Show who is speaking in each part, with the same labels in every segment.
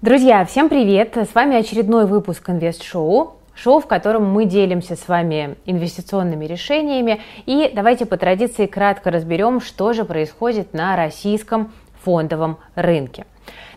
Speaker 1: Друзья, всем привет! С вами очередной выпуск Инвест Шоу. Шоу, в котором мы делимся с вами инвестиционными решениями. И давайте по традиции кратко разберем, что же происходит на российском фондовом рынке.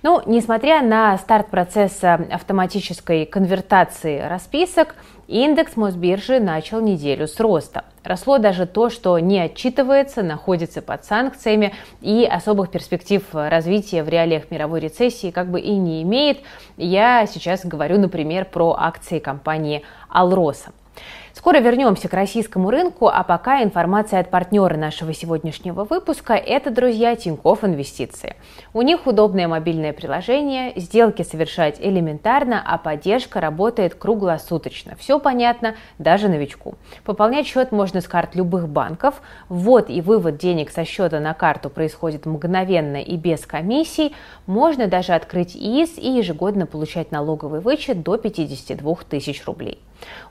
Speaker 1: Ну, несмотря на старт процесса автоматической конвертации расписок, индекс Мосбиржи начал неделю с роста. Росло даже то, что не отчитывается, находится под санкциями и особых перспектив развития в реалиях мировой рецессии как бы и не имеет. Я сейчас говорю, например, про акции компании «Алроса». Скоро вернемся к российскому рынку, а пока информация от партнера нашего сегодняшнего выпуска – это, друзья, Тинькофф Инвестиции. У них удобное мобильное приложение, сделки совершать элементарно, а поддержка работает круглосуточно. Все понятно даже новичку. Пополнять счет можно с карт любых банков. Ввод и вывод денег со счета на карту происходит мгновенно и без комиссий. Можно даже открыть ИИС и ежегодно получать налоговый вычет до 52 тысяч рублей.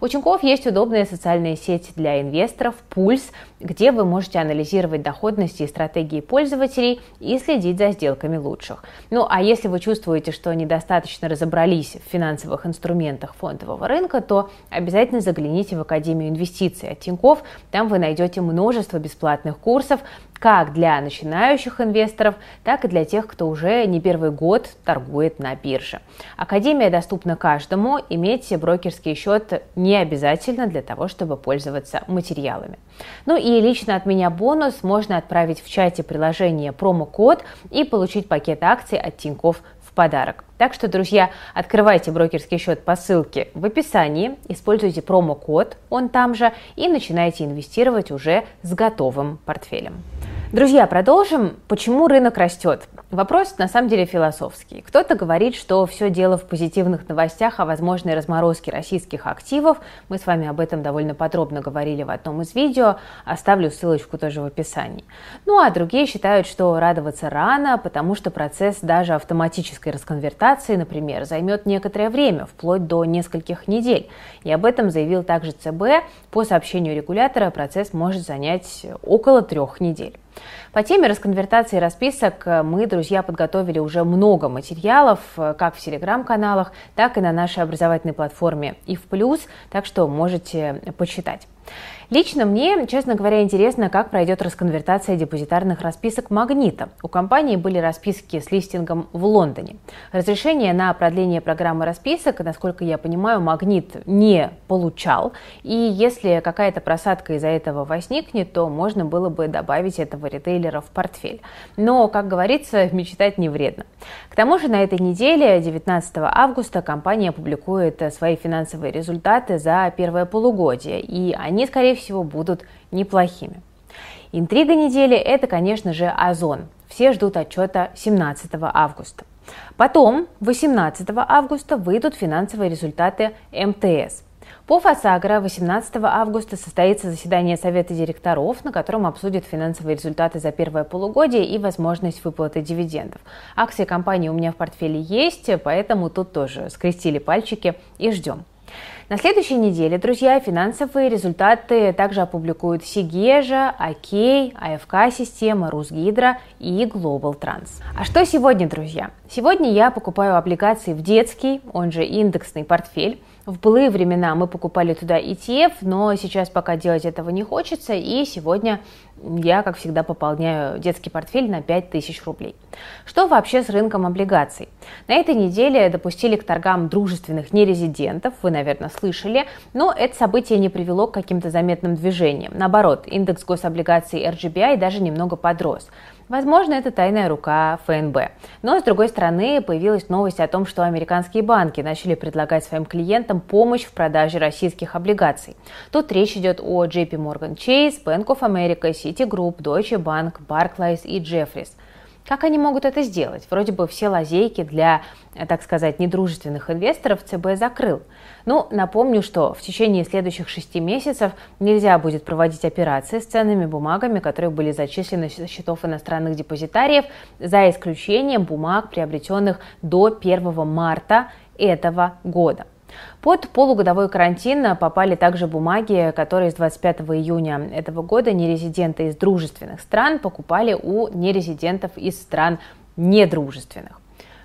Speaker 1: У Тинькофф есть удобная социальная сеть для инвесторов «Пульс», где вы можете анализировать доходности и стратегии пользователей и следить за сделками лучших. Ну а если вы чувствуете, что недостаточно разобрались в финансовых инструментах фондового рынка, то обязательно загляните в Академию инвестиций от Тинькофф. Там вы найдете множество бесплатных курсов, как для начинающих инвесторов, так и для тех, кто уже не первый год торгует на бирже. Академия доступна каждому, иметь брокерский счет не обязательно для того, чтобы пользоваться материалами. Ну и лично от меня бонус можно отправить в чате приложения промокод и получить пакет акций от Тинькофф в подарок. Так что, друзья, открывайте брокерский счет по ссылке в описании, используйте промокод, он там же, и начинайте инвестировать уже с готовым портфелем. Друзья, продолжим. Почему рынок растет? Вопрос на самом деле философский. Кто-то говорит, что все дело в позитивных новостях о возможной разморозке российских активов. Мы с вами об этом довольно подробно говорили в одном из видео. Оставлю ссылочку тоже в описании. Ну а другие считают, что радоваться рано, потому что процесс даже автоматической расконвертации, например, займет некоторое время, вплоть до нескольких недель. И об этом заявил также ЦБ. По сообщению регулятора процесс может занять около трех недель. По теме расконвертации расписок э, мы, друзья, подготовили уже много материалов, э, как в телеграм-каналах, так и на нашей образовательной платформе и в плюс, так что можете почитать. Лично мне, честно говоря, интересно, как пройдет расконвертация депозитарных расписок «Магнита». У компании были расписки с листингом в Лондоне. Разрешение на продление программы расписок, насколько я понимаю, «Магнит» не получал. И если какая-то просадка из-за этого возникнет, то можно было бы добавить этого ритейлера в портфель. Но, как говорится, мечтать не вредно. К тому же на этой неделе, 19 августа, компания публикует свои финансовые результаты за первое полугодие. И они, скорее всего, будут неплохими. Интрига недели – это, конечно же, Озон. Все ждут отчета 17 августа. Потом, 18 августа, выйдут финансовые результаты МТС. По ФАСАГРО 18 августа состоится заседание Совета директоров, на котором обсудят финансовые результаты за первое полугодие и возможность выплаты дивидендов. Акции компании у меня в портфеле есть, поэтому тут тоже скрестили пальчики и ждем. На следующей неделе, друзья, финансовые результаты также опубликуют Сигежа, Окей, АФК-система, Русгидро и Global Trans. А что сегодня, друзья? Сегодня я покупаю облигации в детский, он же индексный портфель. В былые времена мы покупали туда ETF, но сейчас пока делать этого не хочется, и сегодня я, как всегда, пополняю детский портфель на 5000 рублей. Что вообще с рынком облигаций? На этой неделе допустили к торгам дружественных нерезидентов, вы, наверное, слышали, но это событие не привело к каким-то заметным движениям. Наоборот, индекс гособлигаций RGBI даже немного подрос. Возможно, это тайная рука ФНБ. Но, с другой стороны, появилась новость о том, что американские банки начали предлагать своим клиентам помощь в продаже российских облигаций. Тут речь идет о JP Morgan Chase, Bank of America, Citigroup, Deutsche Bank, Barclays и Jeffries – как они могут это сделать? Вроде бы все лазейки для, э, так сказать, недружественных инвесторов ЦБ закрыл. Ну, напомню, что в течение следующих шести месяцев нельзя будет проводить операции с ценными бумагами, которые были зачислены со счетов иностранных депозитариев, за исключением бумаг, приобретенных до 1 марта этого года. Под полугодовой карантин попали также бумаги, которые с 25 июня этого года нерезиденты из дружественных стран покупали у нерезидентов из стран недружественных.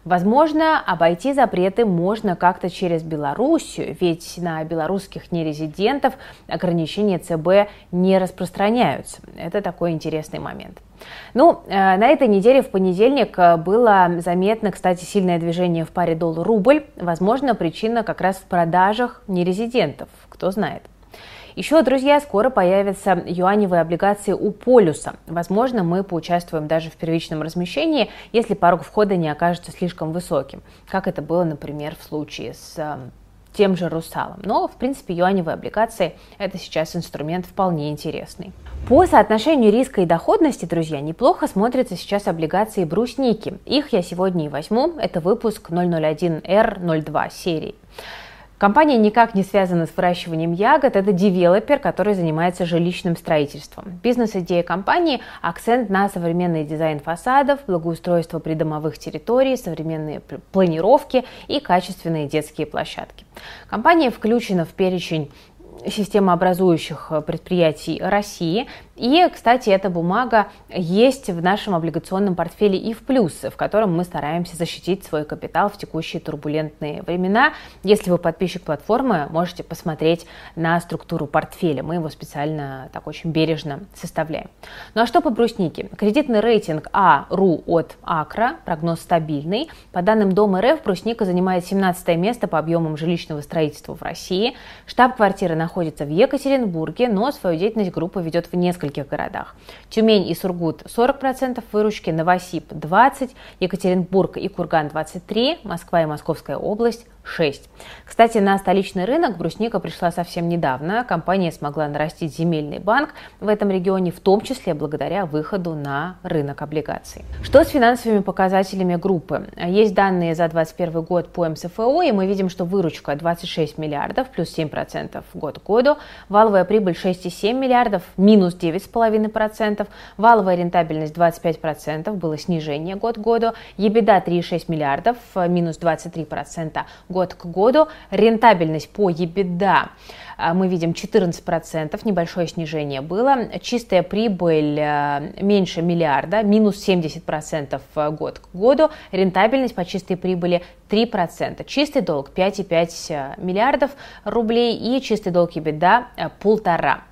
Speaker 1: Возможно, обойти запреты можно как-то через Белоруссию, ведь на белорусских нерезидентов ограничения ЦБ не распространяются. Это такой интересный момент. Ну, э, на этой неделе в понедельник э, было заметно, кстати, сильное движение в паре доллар-рубль. Возможно, причина как раз в продажах нерезидентов, кто знает. Еще, друзья, скоро появятся юаневые облигации у полюса. Возможно, мы поучаствуем даже в первичном размещении, если порог входа не окажется слишком высоким, как это было, например, в случае с э, тем же русалом. Но, в принципе, юаневые облигации – это сейчас инструмент вполне интересный. По соотношению риска и доходности, друзья, неплохо смотрятся сейчас облигации брусники. Их я сегодня и возьму. Это выпуск 001R02 серии. Компания никак не связана с выращиванием ягод, это девелопер, который занимается жилищным строительством. Бизнес-идея компании – акцент на современный дизайн фасадов, благоустройство придомовых территорий, современные планировки и качественные детские площадки. Компания включена в перечень системообразующих предприятий России, и, кстати, эта бумага есть в нашем облигационном портфеле и в плюсы, в котором мы стараемся защитить свой капитал в текущие турбулентные времена. Если вы подписчик платформы, можете посмотреть на структуру портфеля. Мы его специально так очень бережно составляем. Ну а что по бруснике? Кредитный рейтинг А.РУ от Акра, прогноз стабильный. По данным Дома РФ, брусника занимает 17 место по объемам жилищного строительства в России. Штаб-квартира находится в Екатеринбурге, но свою деятельность группа ведет в нескольких нескольких городах. Тюмень и Сургут 40% выручки, Новосиб 20%, Екатеринбург и Курган 23%, Москва и Московская область 6. Кстати, на столичный рынок брусника пришла совсем недавно. Компания смогла нарастить земельный банк в этом регионе, в том числе благодаря выходу на рынок облигаций. Что с финансовыми показателями группы? Есть данные за 2021 год по МСФО, и мы видим, что выручка 26 миллиардов, плюс 7% год к году, валовая прибыль 6,7 миллиардов, минус 9,5%, валовая рентабельность 25%, было снижение год к году, ебеда 3,6 миллиардов, минус 23%, год к году. Рентабельность по EBITDA мы видим 14%, небольшое снижение было. Чистая прибыль а, меньше миллиарда, минус 70% год к году. Рентабельность по чистой прибыли 3%. Чистый долг 5,5 миллиардов рублей и чистый долг EBITDA полтора.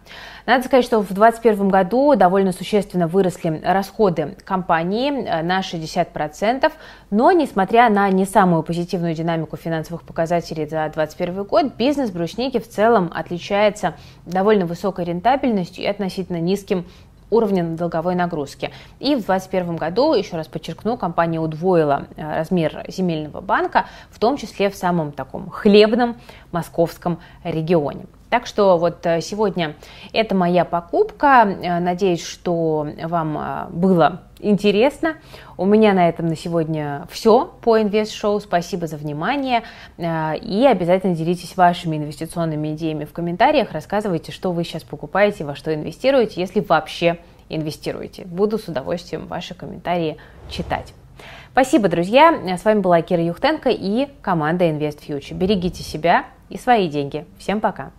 Speaker 1: Надо сказать, что в 2021 году довольно существенно выросли расходы компании э, на 60%, но несмотря на не самую позитивную динамику финансовых показателей за 2021 год, бизнес брусники в целом отличается довольно высокой рентабельностью и относительно низким уровнем долговой нагрузки. И в 2021 году, еще раз подчеркну, компания удвоила э, размер земельного банка, в том числе в самом таком хлебном московском регионе. Так что вот э, сегодня это моя покупка. Э, надеюсь, что вам было интересно. У меня на этом на сегодня все по инвест-шоу. Спасибо за внимание. И обязательно делитесь вашими инвестиционными идеями в комментариях. Рассказывайте, что вы сейчас покупаете, во что инвестируете, если вообще инвестируете. Буду с удовольствием ваши комментарии читать. Спасибо, друзья. С вами была Кира Юхтенко и команда Invest Future. Берегите себя и свои деньги. Всем пока.